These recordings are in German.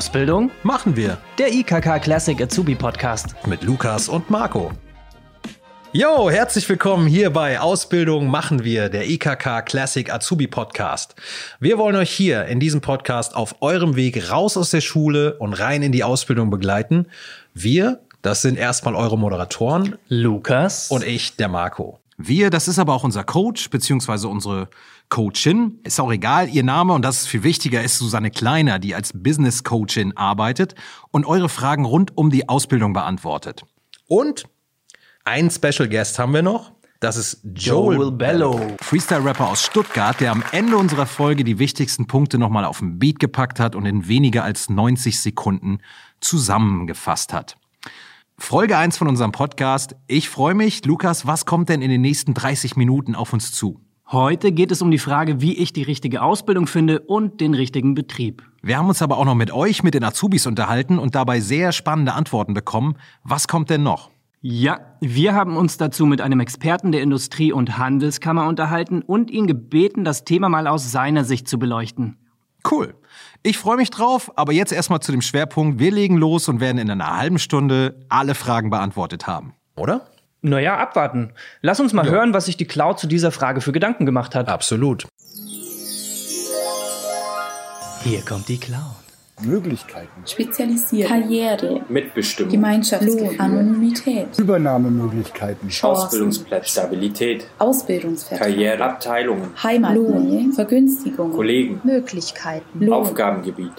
Ausbildung machen wir. Der IKK Classic Azubi Podcast mit Lukas und Marco. Jo, herzlich willkommen hier bei Ausbildung machen wir, der IKK Classic Azubi Podcast. Wir wollen euch hier in diesem Podcast auf eurem Weg raus aus der Schule und rein in die Ausbildung begleiten. Wir, das sind erstmal eure Moderatoren, Lukas und ich, der Marco. Wir, das ist aber auch unser Coach, beziehungsweise unsere Coachin. Ist auch egal, ihr Name und das ist viel wichtiger, ist Susanne Kleiner, die als Business Coachin arbeitet und eure Fragen rund um die Ausbildung beantwortet. Und ein Special Guest haben wir noch. Das ist Joel, Joel Bello. Freestyle-Rapper aus Stuttgart, der am Ende unserer Folge die wichtigsten Punkte nochmal auf den Beat gepackt hat und in weniger als 90 Sekunden zusammengefasst hat. Folge 1 von unserem Podcast. Ich freue mich. Lukas, was kommt denn in den nächsten 30 Minuten auf uns zu? Heute geht es um die Frage, wie ich die richtige Ausbildung finde und den richtigen Betrieb. Wir haben uns aber auch noch mit euch, mit den Azubis unterhalten und dabei sehr spannende Antworten bekommen. Was kommt denn noch? Ja, wir haben uns dazu mit einem Experten der Industrie- und Handelskammer unterhalten und ihn gebeten, das Thema mal aus seiner Sicht zu beleuchten. Cool. Ich freue mich drauf, aber jetzt erstmal zu dem Schwerpunkt. Wir legen los und werden in einer halben Stunde alle Fragen beantwortet haben. Oder? Naja, abwarten. Lass uns mal ja. hören, was sich die Cloud zu dieser Frage für Gedanken gemacht hat. Absolut. Hier kommt die Cloud. Möglichkeiten. Spezialisiert. Karriere. Mitbestimmung. Gemeinschaftsgefühl. Anonymität. Übernahmemöglichkeiten. Chancen. Ausbildungsplätze. Stabilität. Ausbildungsverträge. Karriere. Abteilungen. Heimatnähe. Vergünstigung. Kollegen. Möglichkeiten. Lohn. Aufgabengebiet.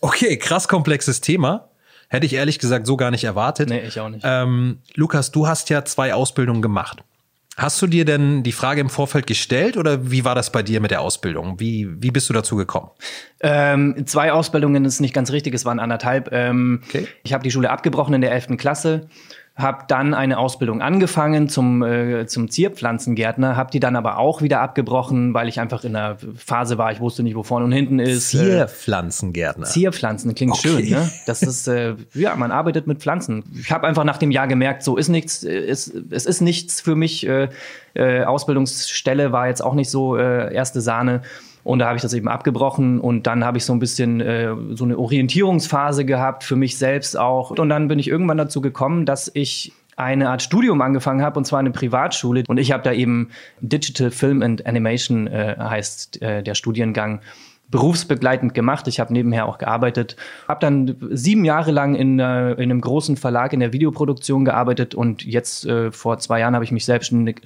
Okay, krass komplexes Thema. Hätte ich ehrlich gesagt so gar nicht erwartet. Nee, ich auch nicht. Ähm, Lukas, du hast ja zwei Ausbildungen gemacht. Hast du dir denn die Frage im Vorfeld gestellt oder wie war das bei dir mit der Ausbildung? Wie, wie bist du dazu gekommen? Ähm, zwei Ausbildungen ist nicht ganz richtig, es waren anderthalb. Ähm, okay. Ich habe die Schule abgebrochen in der 11. Klasse habe dann eine Ausbildung angefangen zum, äh, zum Zierpflanzengärtner, habe die dann aber auch wieder abgebrochen, weil ich einfach in einer Phase war, ich wusste nicht, wo vorne und hinten ist. Äh, Zierpflanzengärtner. Zierpflanzen, klingt okay. schön, ne? Das ist, äh, ja, man arbeitet mit Pflanzen. Ich habe einfach nach dem Jahr gemerkt, so ist nichts, äh, ist, es ist nichts für mich. Äh, äh, Ausbildungsstelle war jetzt auch nicht so äh, erste Sahne. Und da habe ich das eben abgebrochen und dann habe ich so ein bisschen äh, so eine Orientierungsphase gehabt für mich selbst auch. Und dann bin ich irgendwann dazu gekommen, dass ich eine Art Studium angefangen habe und zwar eine Privatschule und ich habe da eben Digital Film and Animation äh, heißt äh, der Studiengang berufsbegleitend gemacht. Ich habe nebenher auch gearbeitet. Habe dann sieben Jahre lang in, äh, in einem großen Verlag in der Videoproduktion gearbeitet und jetzt äh, vor zwei Jahren habe ich mich selbstständig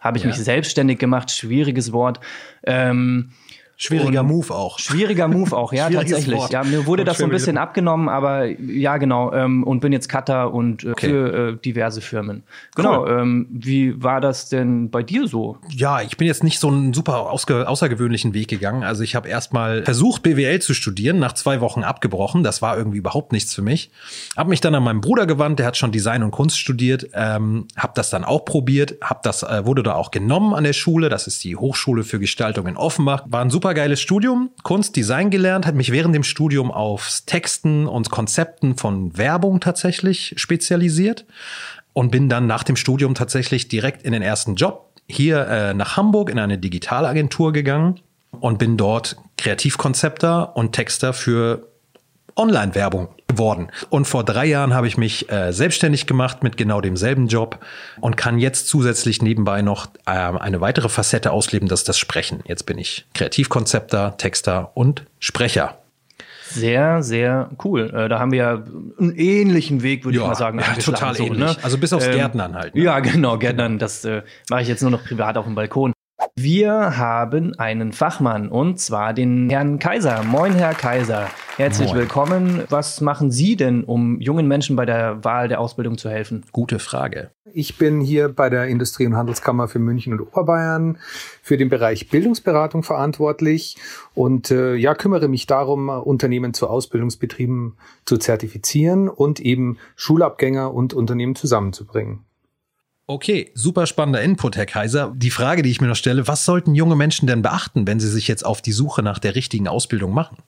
habe ich ja. mich selbstständig gemacht. Schwieriges Wort. Ähm, Schwieriger und Move auch. Schwieriger Move auch, ja, tatsächlich. Wort. Ja, mir wurde das so ein bisschen abgenommen, aber ja, genau. Ähm, und bin jetzt Cutter und äh, okay. für äh, diverse Firmen. Genau. Cool. Ähm, wie war das denn bei dir so? Ja, ich bin jetzt nicht so einen super außergewöhnlichen Weg gegangen. Also ich habe erstmal versucht, BWL zu studieren, nach zwei Wochen abgebrochen. Das war irgendwie überhaupt nichts für mich. Hab mich dann an meinen Bruder gewandt, der hat schon Design und Kunst studiert. Ähm, hab das dann auch probiert, hab das, äh, wurde da auch genommen an der Schule. Das ist die Hochschule für Gestaltung in Offenbach. War ein super supergeiles Studium, Kunst, Design gelernt, hat mich während dem Studium aufs Texten und Konzepten von Werbung tatsächlich spezialisiert und bin dann nach dem Studium tatsächlich direkt in den ersten Job hier äh, nach Hamburg in eine Digitalagentur gegangen und bin dort Kreativkonzepter und Texter für Online-Werbung geworden. Und vor drei Jahren habe ich mich äh, selbstständig gemacht mit genau demselben Job und kann jetzt zusätzlich nebenbei noch äh, eine weitere Facette ausleben, das ist das Sprechen. Jetzt bin ich Kreativkonzepter, Texter und Sprecher. Sehr, sehr cool. Äh, da haben wir ja einen ähnlichen Weg, würde ja, ich mal sagen. Ja, total so, ähnlich. Ne? Also bis aufs ähm, Gärtnern halt. Ne? Ja, genau, Gärtnern, das äh, mache ich jetzt nur noch privat auf dem Balkon. Wir haben einen Fachmann und zwar den Herrn Kaiser. Moin, Herr Kaiser. Herzlich Moin. willkommen. Was machen Sie denn, um jungen Menschen bei der Wahl der Ausbildung zu helfen? Gute Frage. Ich bin hier bei der Industrie- und Handelskammer für München und Oberbayern für den Bereich Bildungsberatung verantwortlich und äh, ja kümmere mich darum, Unternehmen zu Ausbildungsbetrieben zu zertifizieren und eben Schulabgänger und Unternehmen zusammenzubringen. Okay, super spannender Input, Herr Kaiser. Die Frage, die ich mir noch stelle, was sollten junge Menschen denn beachten, wenn sie sich jetzt auf die Suche nach der richtigen Ausbildung machen?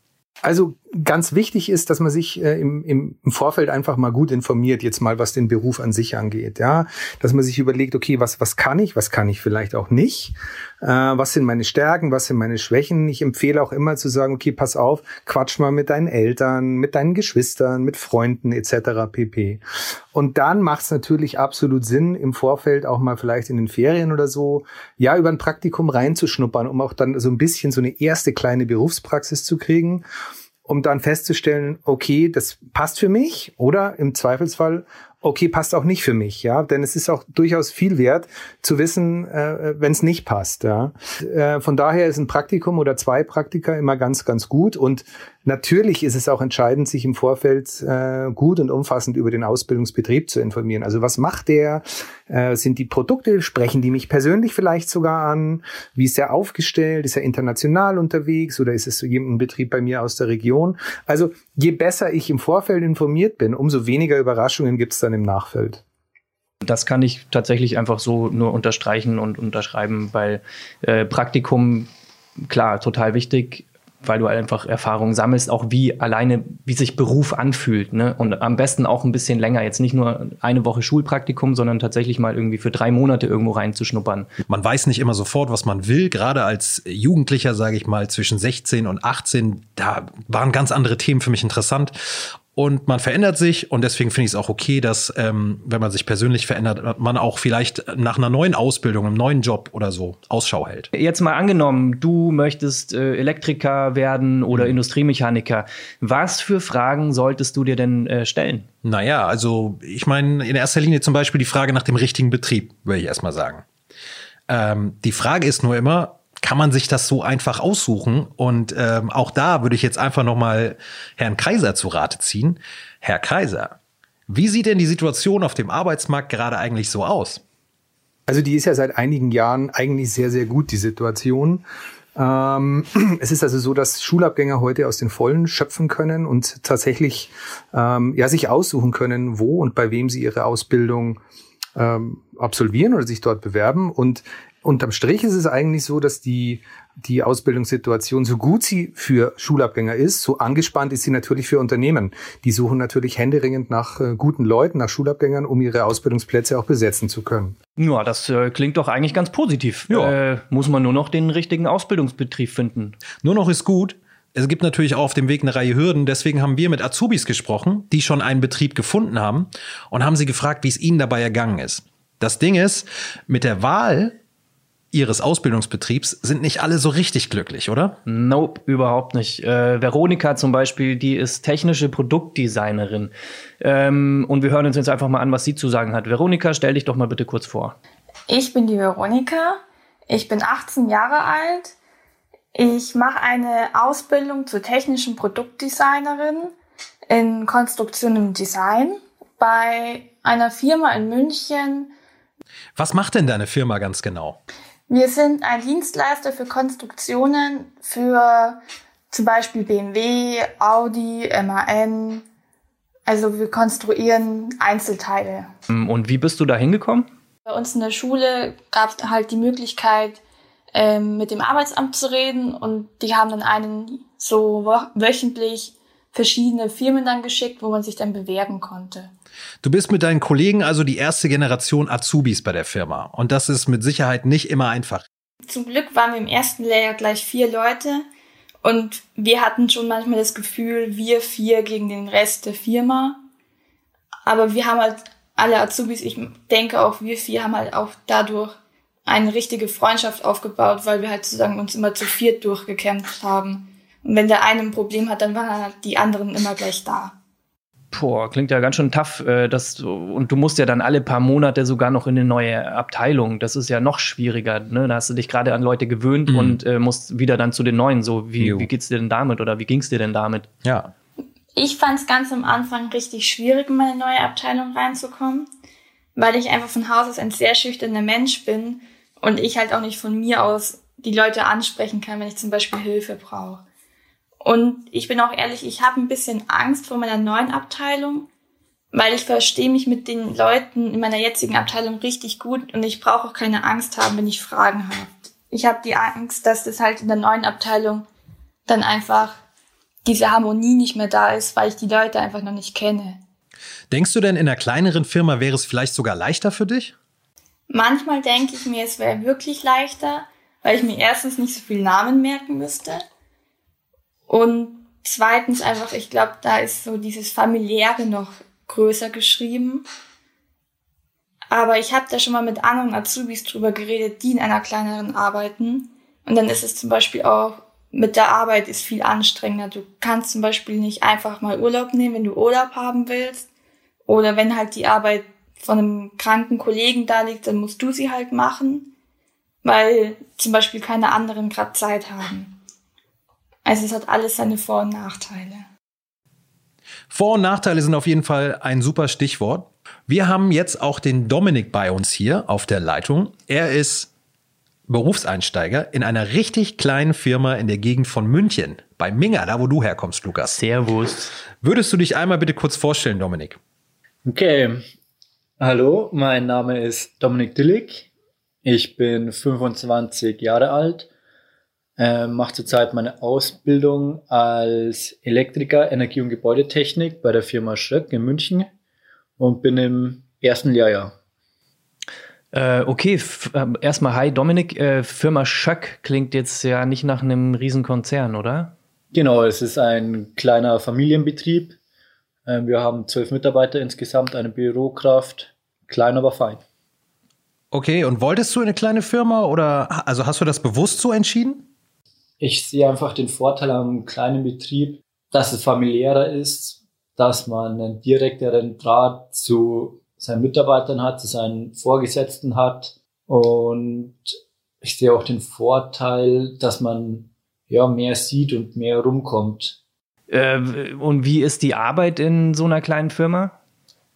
Also ganz wichtig ist, dass man sich äh, im, im, Vorfeld einfach mal gut informiert, jetzt mal was den Beruf an sich angeht, ja, dass man sich überlegt, okay, was was kann ich, was kann ich vielleicht auch nicht, äh, was sind meine Stärken, was sind meine Schwächen. Ich empfehle auch immer zu sagen, okay, pass auf, quatsch mal mit deinen Eltern, mit deinen Geschwistern, mit Freunden etc. pp. Und dann macht es natürlich absolut Sinn, im Vorfeld auch mal vielleicht in den Ferien oder so, ja, über ein Praktikum reinzuschnuppern, um auch dann so ein bisschen so eine erste kleine Berufspraxis zu kriegen um dann festzustellen, okay, das passt für mich oder im Zweifelsfall, okay, passt auch nicht für mich, ja, denn es ist auch durchaus viel wert zu wissen, äh, wenn es nicht passt, ja. Äh, von daher ist ein Praktikum oder zwei Praktika immer ganz, ganz gut und Natürlich ist es auch entscheidend, sich im Vorfeld äh, gut und umfassend über den Ausbildungsbetrieb zu informieren. Also was macht der? Äh, sind die Produkte, sprechen die mich persönlich vielleicht sogar an? Wie ist er aufgestellt? Ist er international unterwegs oder ist es so ein Betrieb bei mir aus der Region? Also je besser ich im Vorfeld informiert bin, umso weniger Überraschungen gibt es dann im Nachfeld. Das kann ich tatsächlich einfach so nur unterstreichen und unterschreiben, weil äh, Praktikum, klar, total wichtig, weil du einfach Erfahrung sammelst, auch wie alleine, wie sich Beruf anfühlt. Ne? Und am besten auch ein bisschen länger. Jetzt nicht nur eine Woche Schulpraktikum, sondern tatsächlich mal irgendwie für drei Monate irgendwo reinzuschnuppern. Man weiß nicht immer sofort, was man will. Gerade als Jugendlicher, sage ich mal, zwischen 16 und 18, da waren ganz andere Themen für mich interessant und man verändert sich und deswegen finde ich es auch okay, dass ähm, wenn man sich persönlich verändert, man auch vielleicht nach einer neuen Ausbildung, einem neuen Job oder so Ausschau hält. Jetzt mal angenommen, du möchtest äh, Elektriker werden oder mhm. Industriemechaniker. Was für Fragen solltest du dir denn äh, stellen? Naja, also ich meine in erster Linie zum Beispiel die Frage nach dem richtigen Betrieb, würde ich erstmal sagen. Ähm, die Frage ist nur immer, kann man sich das so einfach aussuchen. Und ähm, auch da würde ich jetzt einfach noch mal Herrn Kaiser zu Rate ziehen. Herr Kaiser, wie sieht denn die Situation auf dem Arbeitsmarkt gerade eigentlich so aus? Also die ist ja seit einigen Jahren eigentlich sehr, sehr gut, die Situation. Ähm, es ist also so, dass Schulabgänger heute aus den Vollen schöpfen können und tatsächlich ähm, ja sich aussuchen können, wo und bei wem sie ihre Ausbildung ähm, absolvieren oder sich dort bewerben. Und unterm Strich ist es eigentlich so, dass die, die Ausbildungssituation, so gut sie für Schulabgänger ist, so angespannt ist sie natürlich für Unternehmen. Die suchen natürlich händeringend nach äh, guten Leuten, nach Schulabgängern, um ihre Ausbildungsplätze auch besetzen zu können. Ja, das äh, klingt doch eigentlich ganz positiv. Ja. Äh, muss man nur noch den richtigen Ausbildungsbetrieb finden. Nur noch ist gut. Es gibt natürlich auch auf dem Weg eine Reihe Hürden. Deswegen haben wir mit Azubis gesprochen, die schon einen Betrieb gefunden haben und haben sie gefragt, wie es ihnen dabei ergangen ist. Das Ding ist, mit der Wahl Ihres Ausbildungsbetriebs sind nicht alle so richtig glücklich, oder? Nope, überhaupt nicht. Äh, Veronika zum Beispiel, die ist technische Produktdesignerin. Ähm, und wir hören uns jetzt einfach mal an, was sie zu sagen hat. Veronika, stell dich doch mal bitte kurz vor. Ich bin die Veronika. Ich bin 18 Jahre alt. Ich mache eine Ausbildung zur technischen Produktdesignerin in Konstruktion und Design bei einer Firma in München. Was macht denn deine Firma ganz genau? Wir sind ein Dienstleister für Konstruktionen für zum Beispiel BMW, Audi, MAN. Also wir konstruieren Einzelteile. Mm, und wie bist du da hingekommen? Bei uns in der Schule gab es halt die Möglichkeit, ähm, mit dem Arbeitsamt zu reden und die haben dann einen so wöchentlich verschiedene Firmen dann geschickt, wo man sich dann bewerben konnte. Du bist mit deinen Kollegen also die erste Generation Azubis bei der Firma. Und das ist mit Sicherheit nicht immer einfach. Zum Glück waren wir im ersten Lehrjahr gleich vier Leute. Und wir hatten schon manchmal das Gefühl, wir vier gegen den Rest der Firma. Aber wir haben halt alle Azubis, ich denke auch wir vier haben halt auch dadurch eine richtige Freundschaft aufgebaut, weil wir halt zusammen uns immer zu viert durchgekämpft haben. Und wenn der eine ein Problem hat, dann waren halt die anderen immer gleich da. Boah, klingt ja ganz schön tough. Äh, das, und du musst ja dann alle paar Monate sogar noch in eine neue Abteilung. Das ist ja noch schwieriger. Ne? Da hast du dich gerade an Leute gewöhnt mhm. und äh, musst wieder dann zu den neuen. So, wie, wie geht's dir denn damit oder wie ging's dir denn damit? Ja. Ich fand es ganz am Anfang richtig schwierig, in meine neue Abteilung reinzukommen, weil ich einfach von Haus aus ein sehr schüchterner Mensch bin und ich halt auch nicht von mir aus die Leute ansprechen kann, wenn ich zum Beispiel Hilfe brauche. Und ich bin auch ehrlich, ich habe ein bisschen Angst vor meiner neuen Abteilung, weil ich verstehe mich mit den Leuten in meiner jetzigen Abteilung richtig gut und ich brauche auch keine Angst haben, wenn ich Fragen habe. Ich habe die Angst, dass das halt in der neuen Abteilung dann einfach diese Harmonie nicht mehr da ist, weil ich die Leute einfach noch nicht kenne. Denkst du denn, in einer kleineren Firma wäre es vielleicht sogar leichter für dich? Manchmal denke ich mir, es wäre wirklich leichter, weil ich mir erstens nicht so viel Namen merken müsste. Und zweitens einfach, ich glaube, da ist so dieses familiäre noch größer geschrieben. Aber ich habe da schon mal mit anderen Azubis drüber geredet, die in einer kleineren arbeiten. Und dann ist es zum Beispiel auch, mit der Arbeit ist viel anstrengender. Du kannst zum Beispiel nicht einfach mal Urlaub nehmen, wenn du Urlaub haben willst. Oder wenn halt die Arbeit von einem kranken Kollegen da liegt, dann musst du sie halt machen, weil zum Beispiel keine anderen gerade Zeit haben. Also es hat alles seine Vor- und Nachteile. Vor- und Nachteile sind auf jeden Fall ein super Stichwort. Wir haben jetzt auch den Dominik bei uns hier auf der Leitung. Er ist Berufseinsteiger in einer richtig kleinen Firma in der Gegend von München, bei Minga, da wo du herkommst, Lukas. Servus. Würdest du dich einmal bitte kurz vorstellen, Dominik? Okay. Hallo, mein Name ist Dominik Dillig. Ich bin 25 Jahre alt, äh, mache zurzeit meine Ausbildung als Elektriker Energie- und Gebäudetechnik bei der Firma Schröck in München und bin im ersten Lehrjahr. Äh, okay, f- ähm, erstmal hi Dominik. Äh, Firma Schöck klingt jetzt ja nicht nach einem Riesenkonzern, oder? Genau, es ist ein kleiner Familienbetrieb. Ähm, wir haben zwölf Mitarbeiter insgesamt, eine Bürokraft, klein aber fein. Okay, und wolltest du in eine kleine Firma oder also hast du das bewusst so entschieden? Ich sehe einfach den Vorteil am kleinen Betrieb, dass es familiärer ist, dass man einen direkteren Draht zu seinen Mitarbeitern hat, zu seinen Vorgesetzten hat. Und ich sehe auch den Vorteil, dass man ja mehr sieht und mehr rumkommt. Äh, und wie ist die Arbeit in so einer kleinen Firma?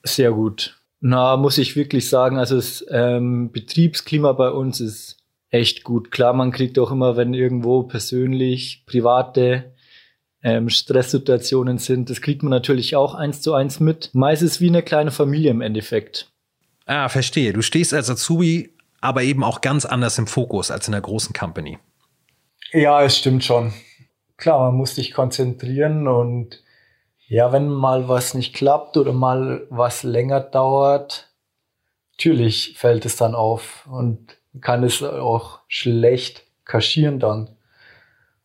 Sehr gut. Na, muss ich wirklich sagen, also das ähm, Betriebsklima bei uns ist echt gut. Klar, man kriegt auch immer, wenn irgendwo persönlich private ähm, Stresssituationen sind, das kriegt man natürlich auch eins zu eins mit. Meist ist es wie eine kleine Familie im Endeffekt. Ah, verstehe. Du stehst als Azubi aber eben auch ganz anders im Fokus als in einer großen Company. Ja, es stimmt schon. Klar, man muss sich konzentrieren und ja, wenn mal was nicht klappt oder mal was länger dauert, natürlich fällt es dann auf und kann es auch schlecht kaschieren dann.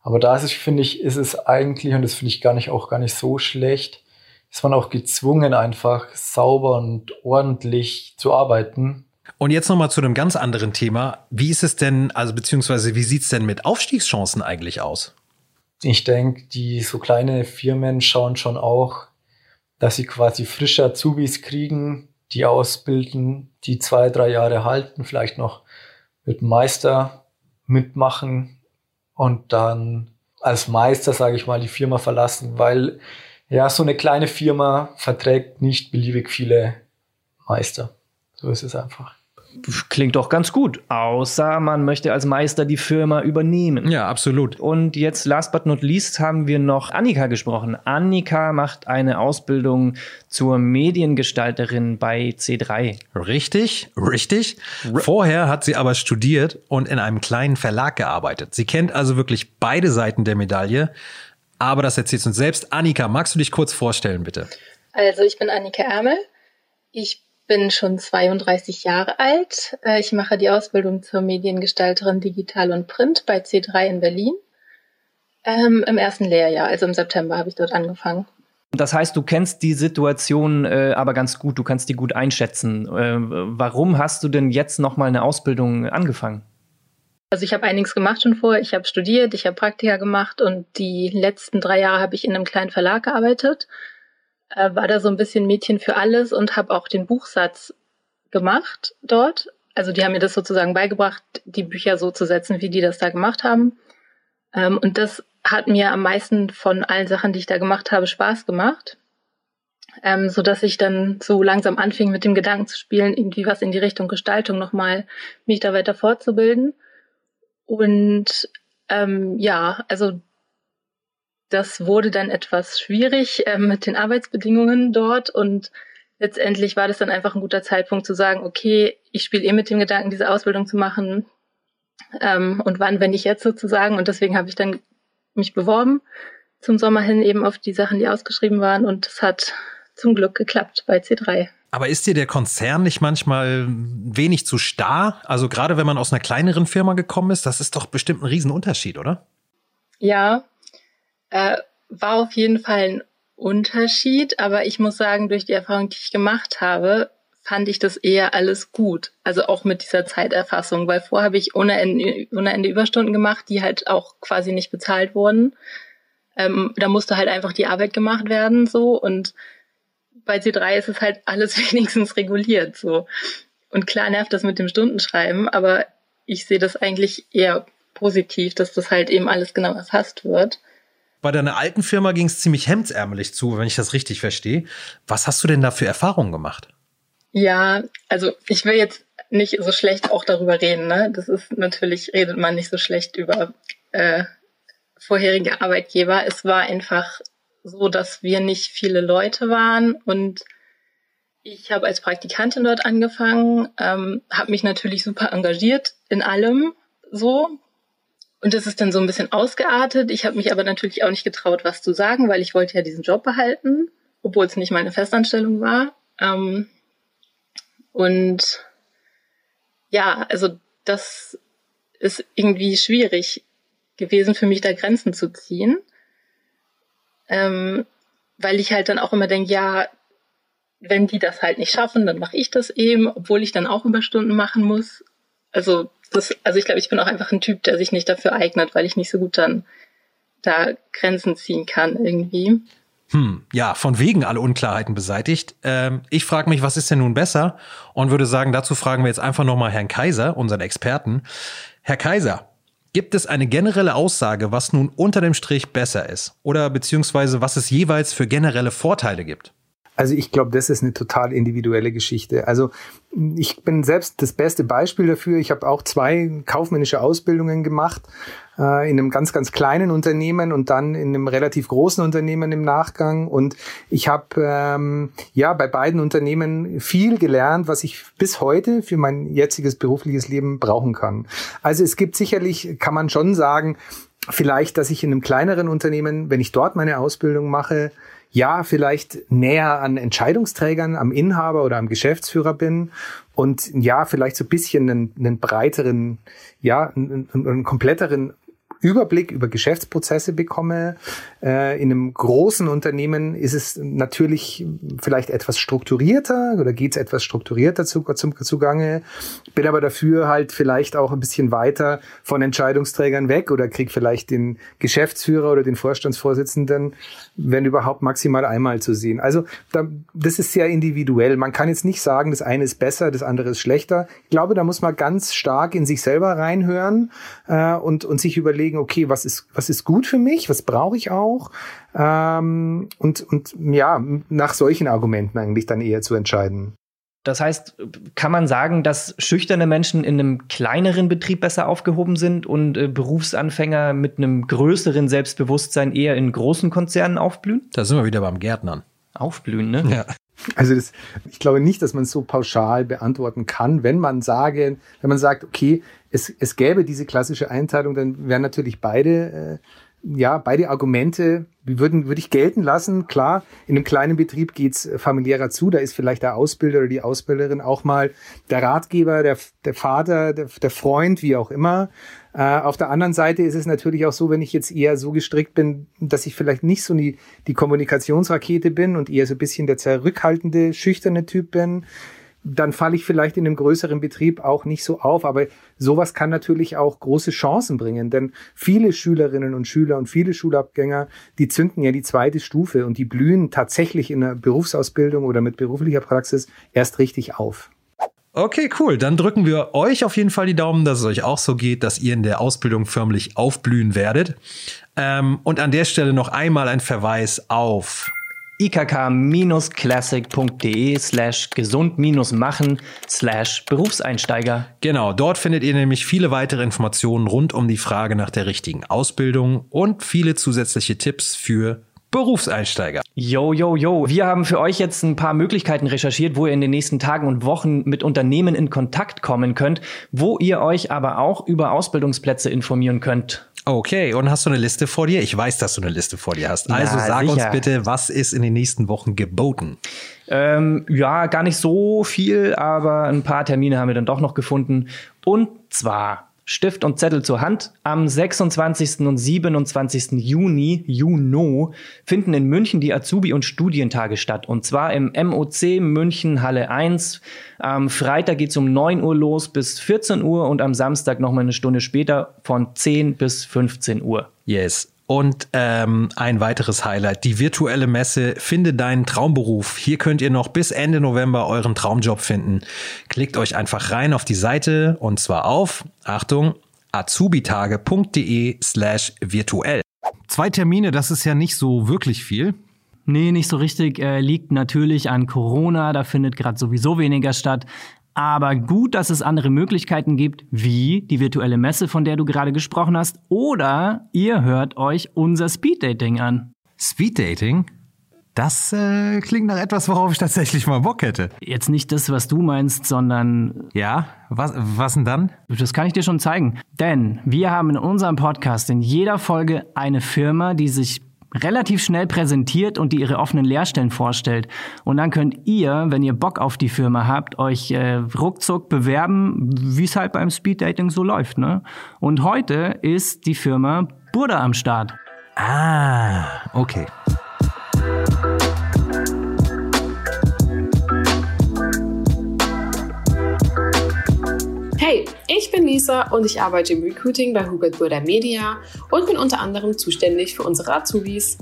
Aber da ist es, finde ich, ist es eigentlich, und das finde ich gar nicht, auch gar nicht so schlecht, ist man auch gezwungen, einfach sauber und ordentlich zu arbeiten. Und jetzt nochmal zu einem ganz anderen Thema. Wie ist es denn, also beziehungsweise wie sieht's denn mit Aufstiegschancen eigentlich aus? Ich denke, die so kleine Firmen schauen schon auch, dass sie quasi frische Azubis kriegen, die ausbilden, die zwei, drei Jahre halten, vielleicht noch mit Meister mitmachen und dann als Meister, sage ich mal, die Firma verlassen, weil ja, so eine kleine Firma verträgt nicht beliebig viele Meister. So ist es einfach. Klingt doch ganz gut, außer man möchte als Meister die Firma übernehmen. Ja, absolut. Und jetzt, last but not least, haben wir noch Annika gesprochen. Annika macht eine Ausbildung zur Mediengestalterin bei C3. Richtig, richtig. Vorher hat sie aber studiert und in einem kleinen Verlag gearbeitet. Sie kennt also wirklich beide Seiten der Medaille. Aber das erzählt sie uns selbst. Annika, magst du dich kurz vorstellen, bitte? Also ich bin Annika Ärmel. Ich bin schon 32 Jahre alt. Äh, Ich mache die Ausbildung zur Mediengestalterin Digital und Print bei C3 in Berlin. Ähm, Im ersten Lehrjahr, also im September habe ich dort angefangen. Das heißt, du kennst die Situation äh, aber ganz gut, du kannst die gut einschätzen. Äh, warum hast du denn jetzt noch mal eine Ausbildung angefangen? Also ich habe einiges gemacht schon vorher. Ich habe studiert, ich habe Praktika gemacht und die letzten drei Jahre habe ich in einem kleinen Verlag gearbeitet. Äh, war da so ein bisschen Mädchen für alles und habe auch den Buchsatz gemacht dort. Also die haben mir das sozusagen beigebracht, die Bücher so zu setzen, wie die das da gemacht haben. Ähm, und das hat mir am meisten von allen Sachen, die ich da gemacht habe, Spaß gemacht. Ähm, so dass ich dann so langsam anfing, mit dem Gedanken zu spielen, irgendwie was in die Richtung Gestaltung nochmal mich da weiter fortzubilden. Und ähm, ja, also das wurde dann etwas schwierig ähm, mit den Arbeitsbedingungen dort und letztendlich war das dann einfach ein guter Zeitpunkt zu sagen, okay, ich spiele eh mit dem Gedanken, diese Ausbildung zu machen ähm, und wann, wenn ich jetzt sozusagen und deswegen habe ich dann mich beworben zum Sommer hin eben auf die Sachen, die ausgeschrieben waren und es hat zum Glück geklappt bei C3. Aber ist dir der Konzern nicht manchmal wenig zu starr? Also gerade wenn man aus einer kleineren Firma gekommen ist, das ist doch bestimmt ein Riesenunterschied, oder? Ja, äh, war auf jeden Fall ein Unterschied, aber ich muss sagen, durch die Erfahrung, die ich gemacht habe, fand ich das eher alles gut. Also auch mit dieser Zeiterfassung, weil vorher habe ich ohne Ende, ohne Ende Überstunden gemacht, die halt auch quasi nicht bezahlt wurden. Ähm, da musste halt einfach die Arbeit gemacht werden, so. Und bei C3 ist es halt alles wenigstens reguliert, so. Und klar nervt das mit dem Stundenschreiben, aber ich sehe das eigentlich eher positiv, dass das halt eben alles genau erfasst wird. Bei deiner alten Firma ging es ziemlich hemdsärmelig zu, wenn ich das richtig verstehe. Was hast du denn da für Erfahrungen gemacht? Ja, also ich will jetzt nicht so schlecht auch darüber reden. Ne? Das ist natürlich, redet man nicht so schlecht über äh, vorherige Arbeitgeber. Es war einfach so, dass wir nicht viele Leute waren und ich habe als Praktikantin dort angefangen, ähm, habe mich natürlich super engagiert in allem so. Und das ist dann so ein bisschen ausgeartet. Ich habe mich aber natürlich auch nicht getraut, was zu sagen, weil ich wollte ja diesen Job behalten, obwohl es nicht meine Festanstellung war. Ähm, und ja, also das ist irgendwie schwierig gewesen für mich, da Grenzen zu ziehen. Ähm, weil ich halt dann auch immer denke, ja, wenn die das halt nicht schaffen, dann mache ich das eben, obwohl ich dann auch Überstunden machen muss. Also das, also ich glaube, ich bin auch einfach ein Typ, der sich nicht dafür eignet, weil ich nicht so gut dann da Grenzen ziehen kann irgendwie. Hm, ja, von wegen alle Unklarheiten beseitigt. Ähm, ich frage mich, was ist denn nun besser? Und würde sagen, dazu fragen wir jetzt einfach nochmal Herrn Kaiser, unseren Experten. Herr Kaiser, gibt es eine generelle Aussage, was nun unter dem Strich besser ist? Oder beziehungsweise was es jeweils für generelle Vorteile gibt? Also ich glaube, das ist eine total individuelle Geschichte. Also ich bin selbst das beste Beispiel dafür. Ich habe auch zwei kaufmännische Ausbildungen gemacht äh, in einem ganz, ganz kleinen Unternehmen und dann in einem relativ großen Unternehmen im Nachgang. Und ich habe ähm, ja bei beiden Unternehmen viel gelernt, was ich bis heute für mein jetziges berufliches Leben brauchen kann. Also es gibt sicherlich, kann man schon sagen, vielleicht, dass ich in einem kleineren Unternehmen, wenn ich dort meine Ausbildung mache, ja, vielleicht näher an Entscheidungsträgern, am Inhaber oder am Geschäftsführer bin und ja, vielleicht so ein bisschen einen, einen breiteren, ja, einen, einen kompletteren Überblick über Geschäftsprozesse bekomme. Äh, in einem großen Unternehmen ist es natürlich vielleicht etwas strukturierter oder geht es etwas strukturierter zu, zum, zugange. Bin aber dafür halt vielleicht auch ein bisschen weiter von Entscheidungsträgern weg oder krieg vielleicht den Geschäftsführer oder den Vorstandsvorsitzenden, wenn überhaupt maximal einmal zu sehen. Also da, das ist sehr individuell. Man kann jetzt nicht sagen, das eine ist besser, das andere ist schlechter. Ich glaube, da muss man ganz stark in sich selber reinhören äh, und, und sich überlegen, überlegen, okay, was ist, was ist gut für mich, was brauche ich auch? Ähm, und, und ja, nach solchen Argumenten eigentlich dann eher zu entscheiden. Das heißt, kann man sagen, dass schüchterne Menschen in einem kleineren Betrieb besser aufgehoben sind und äh, Berufsanfänger mit einem größeren Selbstbewusstsein eher in großen Konzernen aufblühen? Da sind wir wieder beim Gärtnern. Aufblühen, ne? Ja. Also das, ich glaube nicht, dass man es so pauschal beantworten kann. Wenn man sage, wenn man sagt, okay, es, es gäbe diese klassische Einteilung, dann wären natürlich beide, äh, ja, beide Argumente würden, würde ich gelten lassen. Klar, in einem kleinen Betrieb geht's familiärer zu. Da ist vielleicht der Ausbilder oder die Ausbilderin auch mal der Ratgeber, der, der Vater, der, der Freund, wie auch immer. Äh, auf der anderen Seite ist es natürlich auch so, wenn ich jetzt eher so gestrickt bin, dass ich vielleicht nicht so die, die Kommunikationsrakete bin und eher so ein bisschen der zurückhaltende, schüchterne Typ bin, dann falle ich vielleicht in einem größeren Betrieb auch nicht so auf. Aber sowas kann natürlich auch große Chancen bringen, denn viele Schülerinnen und Schüler und viele Schulabgänger, die zünden ja die zweite Stufe und die blühen tatsächlich in der Berufsausbildung oder mit beruflicher Praxis erst richtig auf. Okay, cool. Dann drücken wir euch auf jeden Fall die Daumen, dass es euch auch so geht, dass ihr in der Ausbildung förmlich aufblühen werdet. Ähm, und an der Stelle noch einmal ein Verweis auf ikk-classic.de slash gesund-machen slash Berufseinsteiger. Genau, dort findet ihr nämlich viele weitere Informationen rund um die Frage nach der richtigen Ausbildung und viele zusätzliche Tipps für Berufseinsteiger. Yo, yo, yo. Wir haben für euch jetzt ein paar Möglichkeiten recherchiert, wo ihr in den nächsten Tagen und Wochen mit Unternehmen in Kontakt kommen könnt, wo ihr euch aber auch über Ausbildungsplätze informieren könnt. Okay, und hast du eine Liste vor dir? Ich weiß, dass du eine Liste vor dir hast. Also Ja, sag uns sicher. bitte, was ist in den nächsten Wochen geboten? Ähm, ja, gar nicht so viel, aber ein paar Termine haben wir dann doch noch gefunden. Und zwar Stift und Zettel zur Hand. Am 26. und 27. Juni, Juno, finden in München die Azubi- und Studientage statt. Und zwar im MOC München Halle 1. Am Freitag geht's um 9 Uhr los bis 14 Uhr und am Samstag nochmal eine Stunde später von 10 bis 15 Uhr. Yes. Und ähm, ein weiteres Highlight, die virtuelle Messe Finde deinen Traumberuf. Hier könnt ihr noch bis Ende November euren Traumjob finden. Klickt euch einfach rein auf die Seite und zwar auf, Achtung, azubitage.de slash virtuell. Zwei Termine, das ist ja nicht so wirklich viel. Nee, nicht so richtig. Äh, liegt natürlich an Corona. Da findet gerade sowieso weniger statt. Aber gut, dass es andere Möglichkeiten gibt, wie die virtuelle Messe, von der du gerade gesprochen hast. Oder ihr hört euch unser Speeddating an. Speeddating? Das äh, klingt nach etwas, worauf ich tatsächlich mal Bock hätte. Jetzt nicht das, was du meinst, sondern Ja, was, was denn dann? das kann ich dir schon zeigen. Denn wir haben in unserem Podcast in jeder Folge eine Firma, die sich relativ schnell präsentiert und die ihre offenen Lehrstellen vorstellt. Und dann könnt ihr, wenn ihr Bock auf die Firma habt, euch äh, ruckzuck bewerben, wie es halt beim Speeddating so läuft. Ne? Und heute ist die Firma Burda am Start. Ah, okay. Hey, ich bin Lisa und ich arbeite im Recruiting bei Hubert Burda Media und bin unter anderem zuständig für unsere Azubis.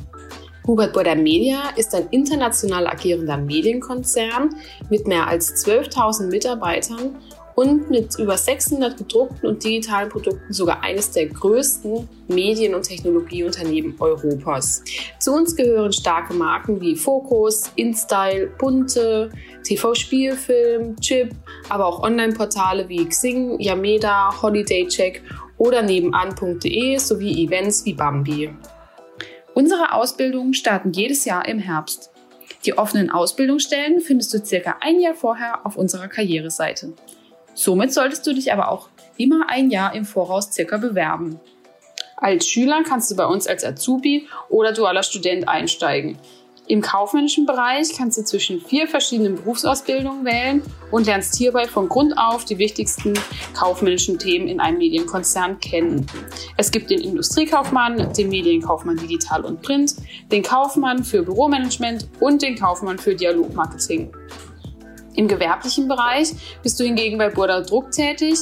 Hubert Burda Media ist ein international agierender Medienkonzern mit mehr als 12.000 Mitarbeitern und mit über 600 gedruckten und digitalen Produkten sogar eines der größten Medien- und Technologieunternehmen Europas. Zu uns gehören starke Marken wie Focus, InStyle, Bunte, TV Spielfilm, Chip, aber auch Online-Portale wie Xing, Yameda, Holidaycheck oder nebenan.de sowie Events wie Bambi. Unsere Ausbildungen starten jedes Jahr im Herbst. Die offenen Ausbildungsstellen findest du circa ein Jahr vorher auf unserer Karriereseite. Somit solltest du dich aber auch immer ein Jahr im Voraus circa bewerben. Als Schüler kannst du bei uns als Azubi oder dualer Student einsteigen. Im kaufmännischen Bereich kannst du zwischen vier verschiedenen Berufsausbildungen wählen und lernst hierbei von Grund auf die wichtigsten kaufmännischen Themen in einem Medienkonzern kennen. Es gibt den Industriekaufmann, den Medienkaufmann Digital und Print, den Kaufmann für Büromanagement und den Kaufmann für Dialogmarketing. Im gewerblichen Bereich bist du hingegen bei Burda Druck tätig,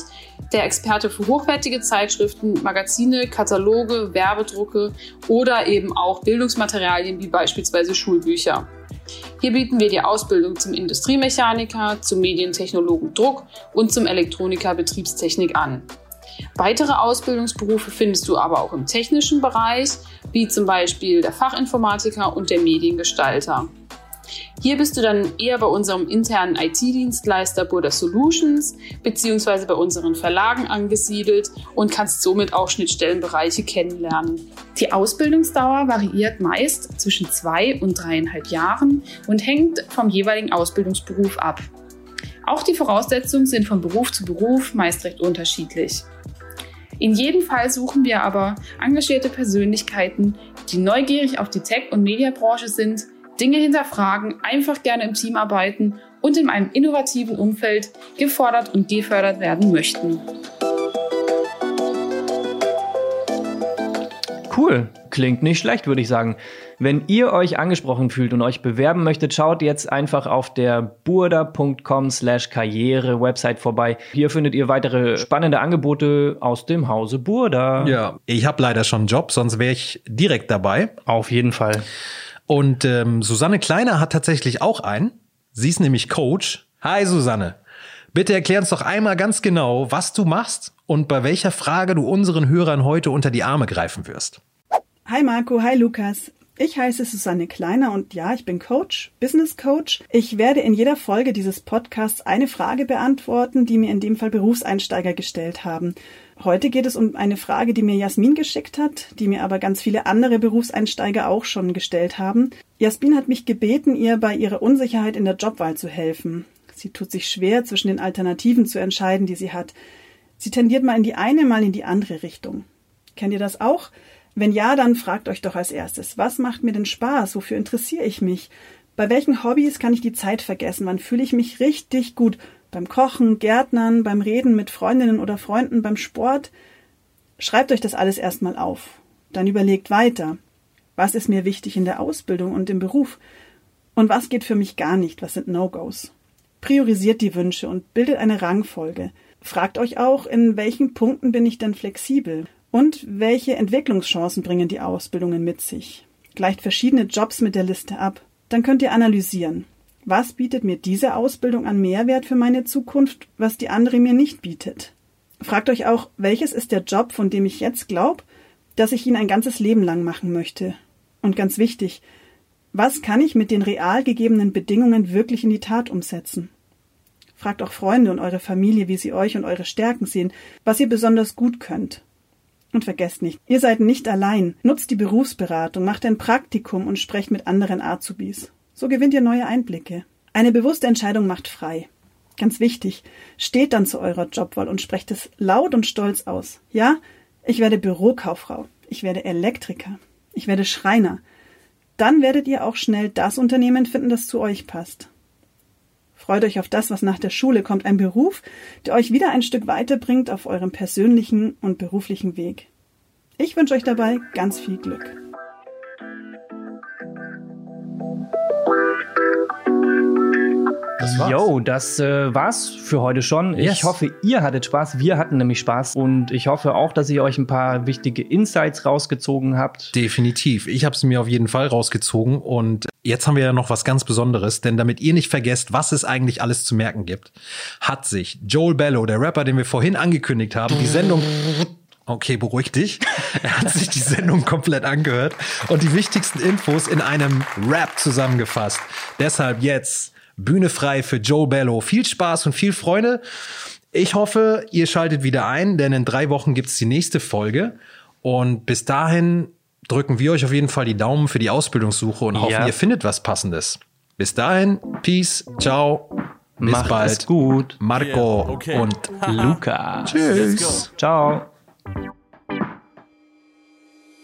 der Experte für hochwertige Zeitschriften, Magazine, Kataloge, Werbedrucke oder eben auch Bildungsmaterialien wie beispielsweise Schulbücher. Hier bieten wir die Ausbildung zum Industriemechaniker, zum Medientechnologen Druck und zum Elektroniker Betriebstechnik an. Weitere Ausbildungsberufe findest du aber auch im technischen Bereich, wie zum Beispiel der Fachinformatiker und der Mediengestalter. Hier bist du dann eher bei unserem internen IT-Dienstleister Burda Solutions beziehungsweise bei unseren Verlagen angesiedelt und kannst somit auch Schnittstellenbereiche kennenlernen. Die Ausbildungsdauer variiert meist zwischen zwei und dreieinhalb Jahren und hängt vom jeweiligen Ausbildungsberuf ab. Auch die Voraussetzungen sind von Beruf zu Beruf meist recht unterschiedlich. In jedem Fall suchen wir aber engagierte Persönlichkeiten, die neugierig auf die Tech- und Mediabranche sind, Dinge hinterfragen, einfach gerne im Team arbeiten und in einem innovativen Umfeld gefordert und gefördert werden möchten. Cool, klingt nicht schlecht, würde ich sagen. Wenn ihr euch angesprochen fühlt und euch bewerben möchtet, schaut jetzt einfach auf der burda.com slash karriere Website vorbei. Hier findet ihr weitere spannende Angebote aus dem Hause Burda. Ja, ich habe leider schon einen Job, sonst wäre ich direkt dabei. Auf jeden Fall. Und ähm, Susanne Kleiner hat tatsächlich auch einen. Sie ist nämlich Coach. Hi Susanne. Bitte erklär uns doch einmal ganz genau, was du machst und bei welcher Frage du unseren Hörern heute unter die Arme greifen wirst. Hi Marco, hi Lukas. Ich heiße Susanne Kleiner und ja, ich bin Coach, Business Coach. Ich werde in jeder Folge dieses Podcasts eine Frage beantworten, die mir in dem Fall Berufseinsteiger gestellt haben. Heute geht es um eine Frage, die mir Jasmin geschickt hat, die mir aber ganz viele andere Berufseinsteiger auch schon gestellt haben. Jasmin hat mich gebeten, ihr bei ihrer Unsicherheit in der Jobwahl zu helfen. Sie tut sich schwer, zwischen den Alternativen zu entscheiden, die sie hat. Sie tendiert mal in die eine, mal in die andere Richtung. Kennt ihr das auch? Wenn ja, dann fragt euch doch als erstes, was macht mir denn Spaß? Wofür interessiere ich mich? Bei welchen Hobbys kann ich die Zeit vergessen? Wann fühle ich mich richtig gut? Beim Kochen, Gärtnern, beim Reden mit Freundinnen oder Freunden, beim Sport? Schreibt euch das alles erstmal auf. Dann überlegt weiter. Was ist mir wichtig in der Ausbildung und im Beruf? Und was geht für mich gar nicht? Was sind No-Gos? Priorisiert die Wünsche und bildet eine Rangfolge. Fragt euch auch, in welchen Punkten bin ich denn flexibel? Und welche Entwicklungschancen bringen die Ausbildungen mit sich? Gleicht verschiedene Jobs mit der Liste ab. Dann könnt ihr analysieren. Was bietet mir diese Ausbildung an Mehrwert für meine Zukunft, was die andere mir nicht bietet? Fragt euch auch, welches ist der Job, von dem ich jetzt glaube, dass ich ihn ein ganzes Leben lang machen möchte? Und ganz wichtig, was kann ich mit den real gegebenen Bedingungen wirklich in die Tat umsetzen? Fragt auch Freunde und eure Familie, wie sie euch und eure Stärken sehen, was ihr besonders gut könnt. Und vergesst nicht, ihr seid nicht allein. Nutzt die Berufsberatung, macht ein Praktikum und sprecht mit anderen Azubis. So gewinnt ihr neue Einblicke. Eine bewusste Entscheidung macht frei. Ganz wichtig, steht dann zu eurer Jobwahl und sprecht es laut und stolz aus. Ja, ich werde Bürokauffrau, ich werde Elektriker, ich werde Schreiner, dann werdet ihr auch schnell das Unternehmen finden, das zu euch passt. Freut euch auf das, was nach der Schule kommt, ein Beruf, der euch wieder ein Stück weiterbringt auf eurem persönlichen und beruflichen Weg. Ich wünsche euch dabei ganz viel Glück. War's. Yo, das äh, war's für heute schon. Yes. Ich hoffe, ihr hattet Spaß. Wir hatten nämlich Spaß. Und ich hoffe auch, dass ihr euch ein paar wichtige Insights rausgezogen habt. Definitiv. Ich habe es mir auf jeden Fall rausgezogen. Und jetzt haben wir ja noch was ganz Besonderes. Denn damit ihr nicht vergesst, was es eigentlich alles zu merken gibt, hat sich Joel Bello, der Rapper, den wir vorhin angekündigt haben, die Sendung Okay, beruhig dich. Er hat sich die Sendung komplett angehört und die wichtigsten Infos in einem Rap zusammengefasst. Deshalb jetzt Bühne frei für Joe Bello. Viel Spaß und viel Freude. Ich hoffe, ihr schaltet wieder ein, denn in drei Wochen gibt's die nächste Folge. Und bis dahin drücken wir euch auf jeden Fall die Daumen für die Ausbildungssuche und hoffen, Ja. ihr findet was Passendes. Bis dahin, Peace, ciao, bis Macht bald. es gut. Marco Yeah, okay. und Luca. Tschüss. Ciao.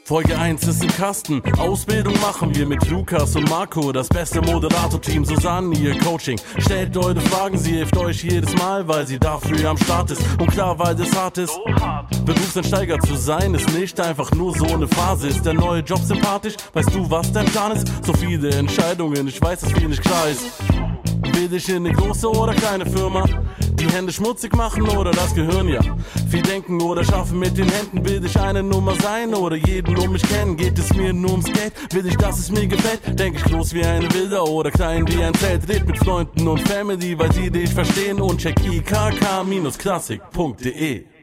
Folge 1 ist im Kasten. Ausbildung machen wir mit Lukas und Marco. Das beste Moderator-Team, Susanne, ihr Coaching. Stellt eure Fragen, sie hilft euch jedes Mal, weil sie dafür am Start ist. Und klar, weil das hart ist. Berufseinsteiger zu sein ist nicht einfach nur so eine Phase. Ist der neue Job sympathisch? Weißt du, was dein Plan ist? So viele Entscheidungen, ich weiß, dass viel nicht klar ist. Will ich in eine große oder kleine Firma? Die Hände schmutzig machen oder das Gehirn, ja. Viel denken oder schaffen mit den Händen. Will ich eine Nummer sein oder jeden um mich kennen? Geht es mir nur ums Geld? Will ich, dass es mir gefällt? Denk ich groß wie eine Wilder oder klein wie ein Zelt? Red mit Freunden und Family, weil sie dich verstehen und check ikk-klassik.de.